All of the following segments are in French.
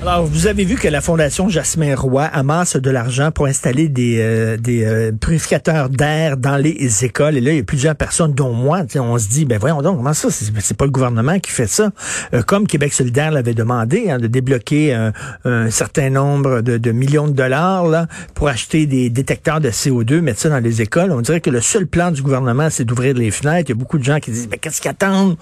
Alors, vous avez vu que la Fondation Jasmin Roy amasse de l'argent pour installer des, euh, des euh, purificateurs d'air dans les écoles. Et là, il y a plusieurs personnes, dont moi, on se dit, ben voyons donc, comment ça? C'est pas le gouvernement qui fait ça? Euh, comme Québec solidaire l'avait demandé, hein, de débloquer un, certain nombre de, de, millions de dollars là, pour acheter des détecteurs de CO2, mettre ça dans les écoles. On dirait que le seul plan du gouvernement, c'est d'ouvrir les fenêtres. Il y a beaucoup de gens qui disent, ben qu'est-ce qu'ils attendent?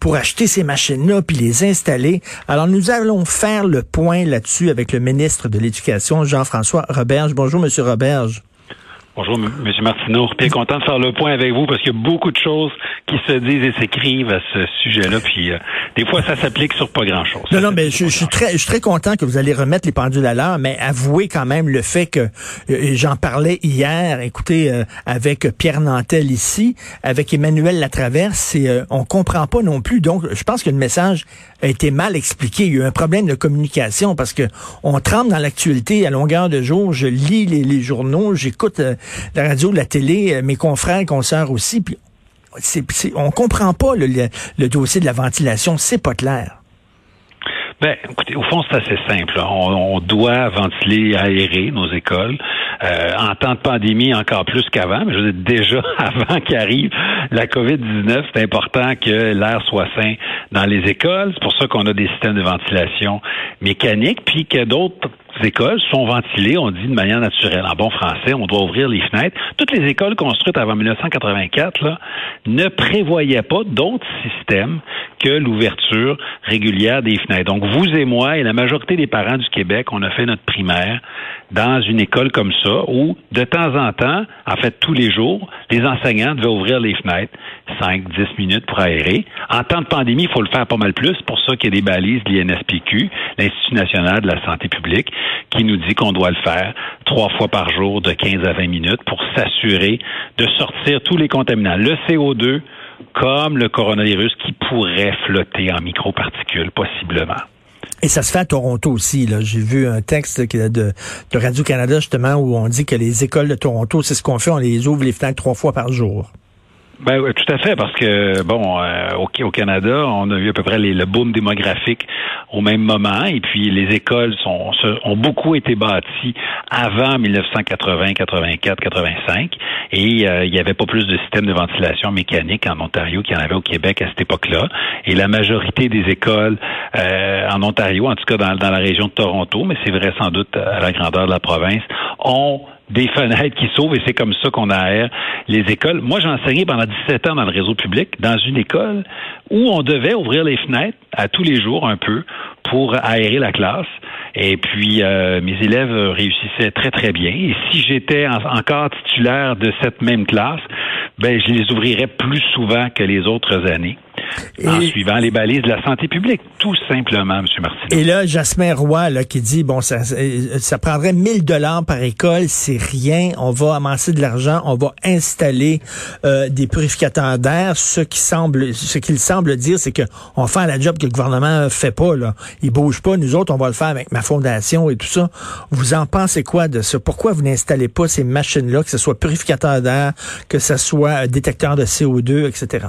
Pour acheter ces machines-là puis les installer. Alors, nous allons faire le point là-dessus avec le ministre de l'Éducation, Jean-François Roberge. Bonjour, Monsieur Roberge. Bonjour, M. Martineau. Bien content de faire le point avec vous parce qu'il y a beaucoup de choses qui se disent et s'écrivent à ce sujet-là. Puis euh, des fois, ça s'applique sur pas grand-chose. Non, non, mais je, suis très, je suis très content que vous allez remettre les pendules à l'heure, mais avouez quand même le fait que euh, j'en parlais hier. Écoutez, euh, avec Pierre Nantel ici, avec Emmanuel Latraverse, et on comprend pas non plus. Donc, je pense que le message a été mal expliqué. Il y a eu un problème de communication parce que on tremble dans l'actualité à longueur de jour. Je lis les, journaux, j'écoute la radio, la télé, euh, mes confrères, consoeurs aussi, puis c'est, on comprend pas le, dossier de la ventilation, c'est pas clair. Ben, écoutez, au fond, c'est assez simple. On, doit ventiler, aérer nos écoles. Euh, en temps de pandémie, encore plus qu'avant, mais je veux dire, déjà avant qu'arrive la COVID-19, c'est important que l'air soit sain dans les écoles. C'est pour ça qu'on a des systèmes de ventilation mécanique, puis que d'autres écoles sont ventilées, on dit de manière naturelle. En bon français, on doit ouvrir les fenêtres. Toutes les écoles construites avant 1984 là, ne prévoyaient pas d'autres systèmes que l'ouverture régulière des fenêtres. Donc, vous et moi et la majorité des parents du Québec, on a fait notre primaire dans une école comme ça où, de temps en temps, en fait tous les jours, les enseignants devaient ouvrir les fenêtres 5, 10 minutes pour aérer. En temps de pandémie, il faut le faire pas mal plus. pour ça qu'il y a des balises de l'INSPQ, l'Institut national de la santé publique, qui nous dit qu'on doit le faire trois fois par jour de 15 à 20 minutes pour s'assurer de sortir tous les contaminants. Le CO2, comme le coronavirus qui pourrait flotter en microparticules possiblement. Et ça se fait à Toronto aussi. J'ai vu un texte de, de Radio-Canada justement où on dit que les écoles de Toronto, c'est ce qu'on fait, on les ouvre les fenêtres trois fois par jour. Ben oui, tout à fait, parce que bon, euh, au, Canada, on a vu à peu près les, le boom démographique au même moment, et puis les écoles sont, ont beaucoup été bâties avant 1980, 84, 85, et euh, il n'y avait pas plus de systèmes de ventilation mécanique en Ontario qu'il y en avait au Québec à cette époque-là. Et la majorité des écoles euh, en Ontario, en tout cas dans, dans la région de Toronto, mais c'est vrai sans doute à la grandeur de la province, ont des fenêtres qui s'ouvrent et c'est comme ça qu'on aère les écoles. Moi, j'ai enseigné pendant 17 ans dans le réseau public, dans une école où on devait ouvrir les fenêtres à tous les jours un peu pour aérer la classe. Et puis, euh, mes élèves réussissaient très, très bien. Et si j'étais encore titulaire de cette même classe, ben, je les ouvrirais plus souvent que les autres années en suivant les balises de la santé publique, tout simplement, M. Martin. Et là, Jasmin Roy, là, qui dit, bon, ça, ça prendrait 1000 dollars par école, c'est rien, on va amasser de l'argent, on va installer euh, des purificateurs d'air. Ce qui semble, ce qu'il semble dire, c'est que on fait la job que le gouvernement fait pas, là. Il bouge pas, nous autres, on va le faire avec ma fondation et tout ça. Vous en pensez quoi de ça? Pourquoi vous n'installez pas ces machines-là, que ce soit purificateur d'air, que ce soit détecteur de CO2, etc.?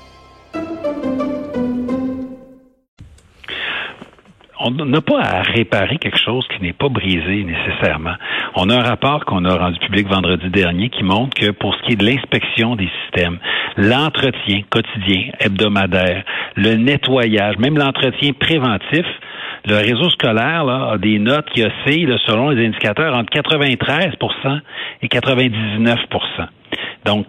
On n'a pas à réparer quelque chose qui n'est pas brisé nécessairement. On a un rapport qu'on a rendu public vendredi dernier qui montre que pour ce qui est de l'inspection des systèmes, l'entretien quotidien, hebdomadaire, le nettoyage, même l'entretien préventif, le réseau scolaire là, a des notes qui oscillent selon les indicateurs entre 93% et 99% Donc,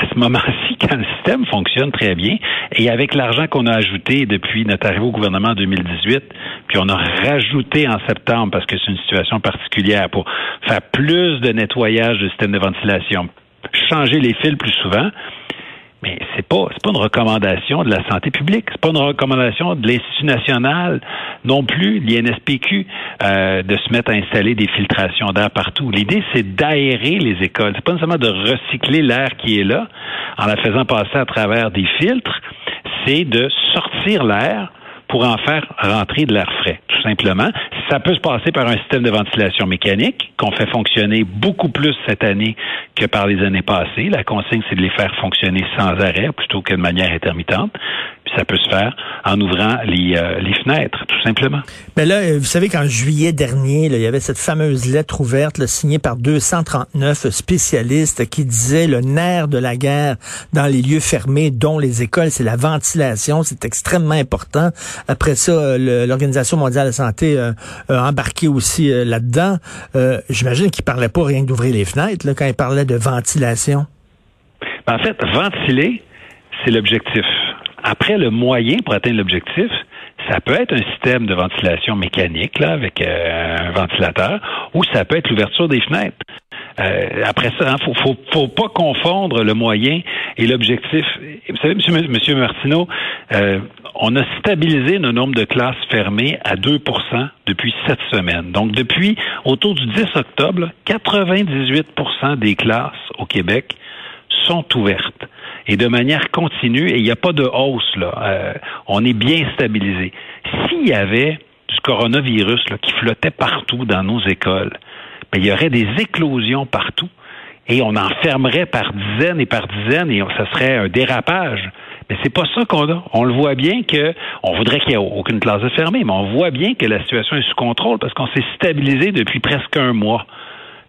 à ce moment-ci, quand le système fonctionne très bien, et avec l'argent qu'on a ajouté depuis notre arrivée au gouvernement en 2018, puis on a rajouté en septembre, parce que c'est une situation particulière, pour faire plus de nettoyage du système de ventilation, changer les fils plus souvent, mais c'est pas c'est pas une recommandation de la santé publique, c'est pas une recommandation de l'Institut national non plus, l'INSPQ, euh, de se mettre à installer des filtrations d'air partout. L'idée c'est d'aérer les écoles, c'est pas nécessairement de recycler l'air qui est là en la faisant passer à travers des filtres, c'est de sortir l'air pour en faire rentrer de l'air frais, tout simplement. Ça peut se passer par un système de ventilation mécanique qu'on fait fonctionner beaucoup plus cette année que par les années passées. La consigne, c'est de les faire fonctionner sans arrêt plutôt que de manière intermittente ça peut se faire en ouvrant les, euh, les fenêtres, tout simplement. Mais là, euh, vous savez qu'en juillet dernier, il y avait cette fameuse lettre ouverte signée par 239 spécialistes qui disait le nerf de la guerre dans les lieux fermés, dont les écoles, c'est la ventilation, c'est extrêmement important. Après ça, euh, l'Organisation mondiale de la santé a embarqué aussi là-dedans. J'imagine qu'il parlait pas rien que d'ouvrir les fenêtres là, quand il parlait de ventilation. Ben, en fait, ventiler, c'est l'objectif. Après, le moyen pour atteindre l'objectif, ça peut être un système de ventilation mécanique là, avec euh, un ventilateur, ou ça peut être l'ouverture des fenêtres. Euh, après ça, il hein, faut, faut, pas confondre le moyen et l'objectif. Vous savez, monsieur Martineau, euh, on a stabilisé le nombre de classes fermées à 2% depuis sept semaines. Donc, depuis autour du 10 octobre, 98% des classes au Québec sont ouvertes et de manière continue, et il n'y a pas de hausse, là. Euh, on est bien stabilisé. S'il y avait du coronavirus là, qui flottait partout dans nos écoles, ben, il y aurait des éclosions partout et on en fermerait par dizaines et par dizaines et ça serait un dérapage. Mais c'est pas ça qu'on a. On le voit bien que on voudrait qu'il n'y ait aucune classe de fermée, mais on voit bien que la situation est sous contrôle parce qu'on s'est stabilisé depuis presque un mois.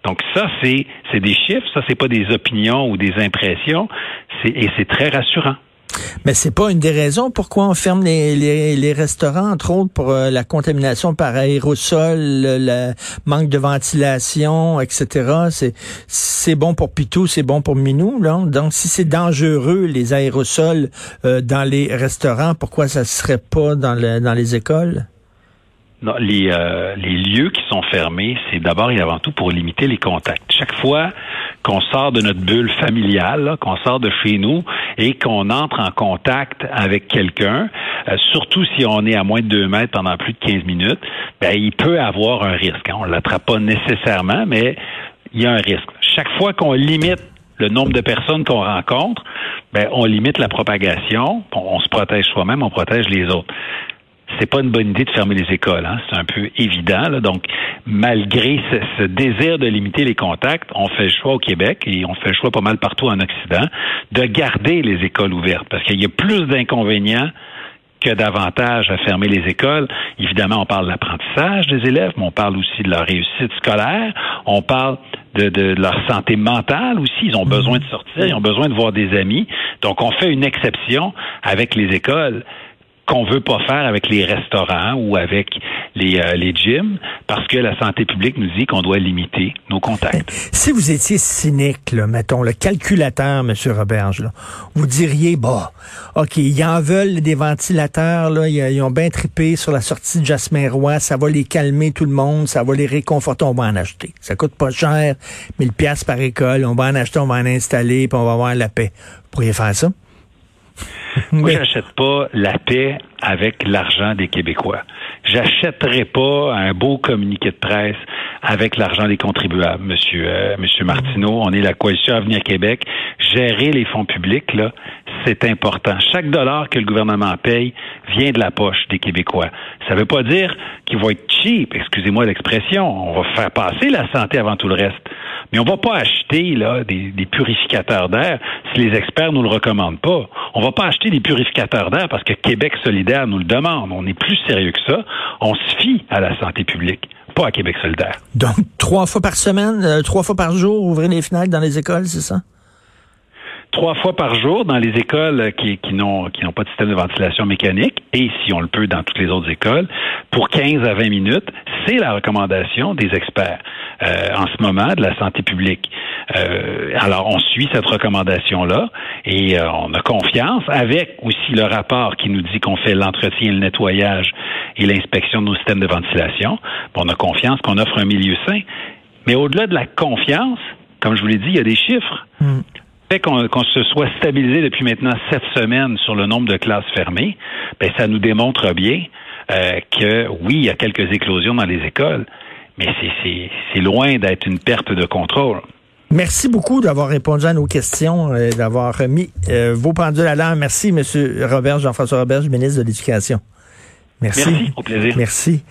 Donc ça, c'est des chiffres, ça c'est pas des opinions ou des impressions, et c'est très rassurant. Mais c'est pas une des raisons pourquoi on ferme les, les, restaurants, entre autres pour euh, la contamination par aérosol, le, manque de ventilation, etc. C'est c'est bon pour Pitou, c'est bon pour Minou. Là. Donc si c'est dangereux les aérosols euh, dans les restaurants, pourquoi ça serait pas dans, le, dans les écoles? Non, les, euh, les lieux qui sont fermés, c'est d'abord et avant tout pour limiter les contacts. Chaque fois qu'on sort de notre bulle familiale, qu'on sort de chez nous et qu'on entre en contact avec quelqu'un, euh, surtout si on est à moins de deux mètres pendant plus de 15 minutes, ben, il peut avoir un risque. Hein. On ne l'attrape pas nécessairement, mais il y a un risque. Chaque fois qu'on limite le nombre de personnes qu'on rencontre, ben, on limite la propagation, on se protège soi-même, on protège les autres c'est pas une bonne idée de fermer les écoles. Hein? C'est un peu évident. Donc, malgré ce, désir de limiter les contacts, on fait le choix au Québec et on fait le choix pas mal partout en Occident de garder les écoles ouvertes parce qu'il y a plus d'inconvénients que d'avantages à fermer les écoles. Évidemment, on parle de l'apprentissage des élèves, mais on parle aussi de leur réussite scolaire, on parle de, de, leur santé mentale aussi. Ils ont besoin de sortir, ils ont besoin de voir des amis. Donc, on fait une exception avec les écoles qu'on veut pas faire avec les restaurants ou avec les, euh, les gyms parce que la santé publique nous dit qu'on doit limiter nos contacts. Si vous étiez cynique, mettons, le calculateur, M. Roberge, vous diriez, bah, OK, ils en veulent des ventilateurs, là, ils, ont bien trippé sur la sortie de Jasmin Roy, ça va les calmer tout le monde, ça va les réconforter, on va en acheter. Ça coûte pas cher, 1000 pièces par école, on va en acheter, on va en installer, puis on va avoir la paix. Vous pourriez faire ça? Moi, j'achète pas la paix avec l'argent des Québécois. J'achèterai pas un beau communiqué de presse avec l'argent des contribuables, Monsieur euh, Monsieur Martineau. On est la coalition Avenir Québec. Gérer les fonds publics là, c'est important. Chaque dollar que le gouvernement paye vient de la poche des Québécois. Ça ne veut pas dire qu'il va être cheap, excusez-moi l'expression. On va faire passer la santé avant tout le reste. Mais on va pas acheter des, purificateurs d'air si les experts nous le recommandent pas. On va pas acheter des purificateurs d'air parce que Québec solidaire nous le demande. On est plus sérieux que ça. On se fie à la santé publique, pas à Québec solidaire. Donc trois fois par semaine, euh, trois fois par jour, ouvrir les fenêtres dans les écoles, c'est ça? Trois fois par jour dans les écoles qui, qui n'ont qui pas de système de ventilation mécanique et si on le peut dans toutes les autres écoles pour 15 à 20 minutes, c'est la recommandation des experts euh, en ce moment de la santé publique. Euh, alors on suit cette recommandation là et euh, on a confiance avec aussi le rapport qui nous dit qu'on fait l'entretien et le nettoyage et l'inspection de nos systèmes de ventilation. on a confiance qu'on offre un milieu sain. Mais au-delà de la confiance, comme je vous l'ai dit, il y a des chiffres. Hmm fait qu'on se soit stabilisé depuis maintenant sept semaines sur le nombre de classes fermées, ben, ça nous démontre bien euh, que oui, il y a quelques éclosions dans les écoles, mais c'est loin d'être une perte de contrôle. Merci beaucoup d'avoir répondu à nos questions, et d'avoir mis euh, vos pendules à l'heure. Merci, M. Robert, Jean-François Robert, ministre de l'Éducation. Merci. Merci, au plaisir. Merci.